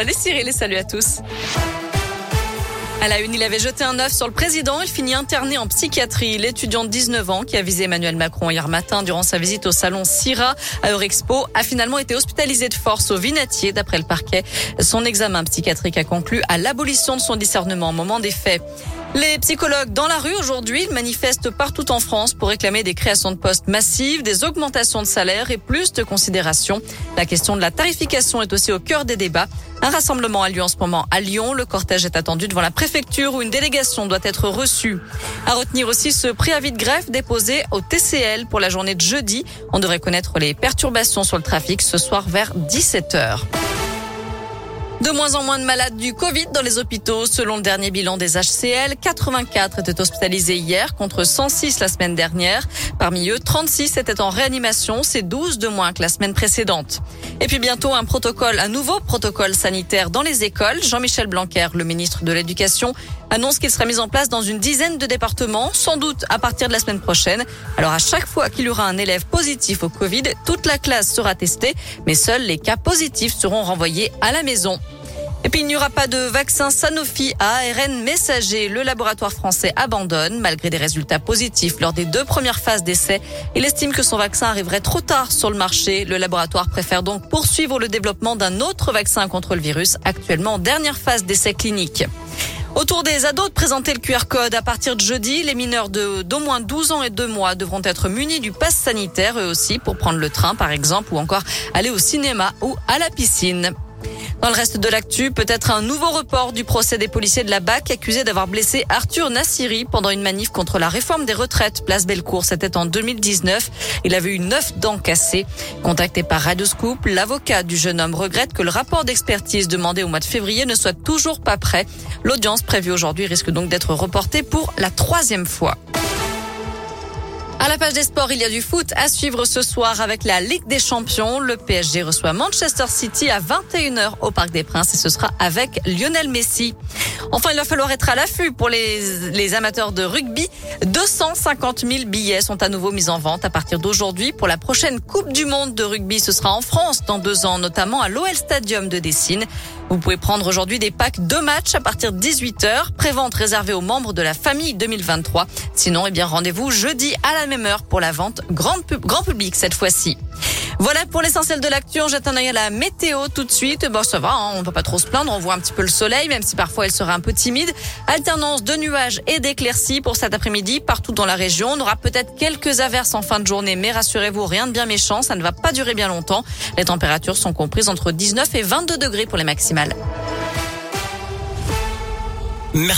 Allez Cyril salut à tous. À la une, il avait jeté un œuf sur le président. Il finit interné en psychiatrie. L'étudiant de 19 ans qui a visé Emmanuel Macron hier matin durant sa visite au salon Syrah à Eurexpo a finalement été hospitalisé de force au Vinatier d'après le parquet. Son examen psychiatrique a conclu à l'abolition de son discernement au moment des faits. Les psychologues dans la rue aujourd'hui manifestent partout en France pour réclamer des créations de postes massives, des augmentations de salaire et plus de considération. La question de la tarification est aussi au cœur des débats. Un rassemblement a lieu en ce moment à Lyon. Le cortège est attendu devant la préfecture où une délégation doit être reçue. À retenir aussi ce préavis de grève déposé au TCL pour la journée de jeudi. On devrait connaître les perturbations sur le trafic ce soir vers 17h. De moins en moins de malades du Covid dans les hôpitaux. Selon le dernier bilan des HCL, 84 étaient hospitalisés hier contre 106 la semaine dernière. Parmi eux, 36 étaient en réanimation. C'est 12 de moins que la semaine précédente. Et puis bientôt un protocole, un nouveau protocole sanitaire dans les écoles. Jean-Michel Blanquer, le ministre de l'Éducation, annonce qu'il sera mis en place dans une dizaine de départements, sans doute à partir de la semaine prochaine. Alors à chaque fois qu'il y aura un élève positif au Covid, toute la classe sera testée, mais seuls les cas positifs seront renvoyés à la maison. Et puis il n'y aura pas de vaccin Sanofi à ARN messager. Le laboratoire français abandonne malgré des résultats positifs lors des deux premières phases d'essai. Il estime que son vaccin arriverait trop tard sur le marché. Le laboratoire préfère donc poursuivre le développement d'un autre vaccin contre le virus actuellement en dernière phase d'essai clinique. Autour des ados de présenter le QR code à partir de jeudi, les mineurs de d'au moins 12 ans et 2 mois devront être munis du pass sanitaire eux aussi pour prendre le train par exemple ou encore aller au cinéma ou à la piscine. Dans le reste de l'actu, peut-être un nouveau report du procès des policiers de la BAC accusés d'avoir blessé Arthur Nassiri pendant une manif contre la réforme des retraites. Place Bellecour, c'était en 2019. Il avait eu neuf dents cassées. Contacté par Radio Scoop, l'avocat du jeune homme regrette que le rapport d'expertise demandé au mois de février ne soit toujours pas prêt. L'audience prévue aujourd'hui risque donc d'être reportée pour la troisième fois. À la page des sports, il y a du foot à suivre ce soir avec la Ligue des Champions. Le PSG reçoit Manchester City à 21h au Parc des Princes et ce sera avec Lionel Messi. Enfin, il va falloir être à l'affût pour les, amateurs de rugby. 250 000 billets sont à nouveau mis en vente à partir d'aujourd'hui pour la prochaine Coupe du Monde de rugby. Ce sera en France dans deux ans, notamment à l'OL Stadium de Dessine. Vous pouvez prendre aujourd'hui des packs de matchs à partir de 18h. Prévente réservée aux membres de la famille 2023. Sinon, eh bien, rendez-vous jeudi à la même heure pour la vente grand, grand public cette fois-ci. Voilà pour l'essentiel de l'actu. On jette un œil à la météo tout de suite. Bon, ça va, hein, on ne peut pas trop se plaindre. On voit un petit peu le soleil, même si parfois il sera un peu timide. Alternance de nuages et d'éclaircies pour cet après-midi partout dans la région. On aura peut-être quelques averses en fin de journée, mais rassurez-vous, rien de bien méchant. Ça ne va pas durer bien longtemps. Les températures sont comprises entre 19 et 22 degrés pour les maximales.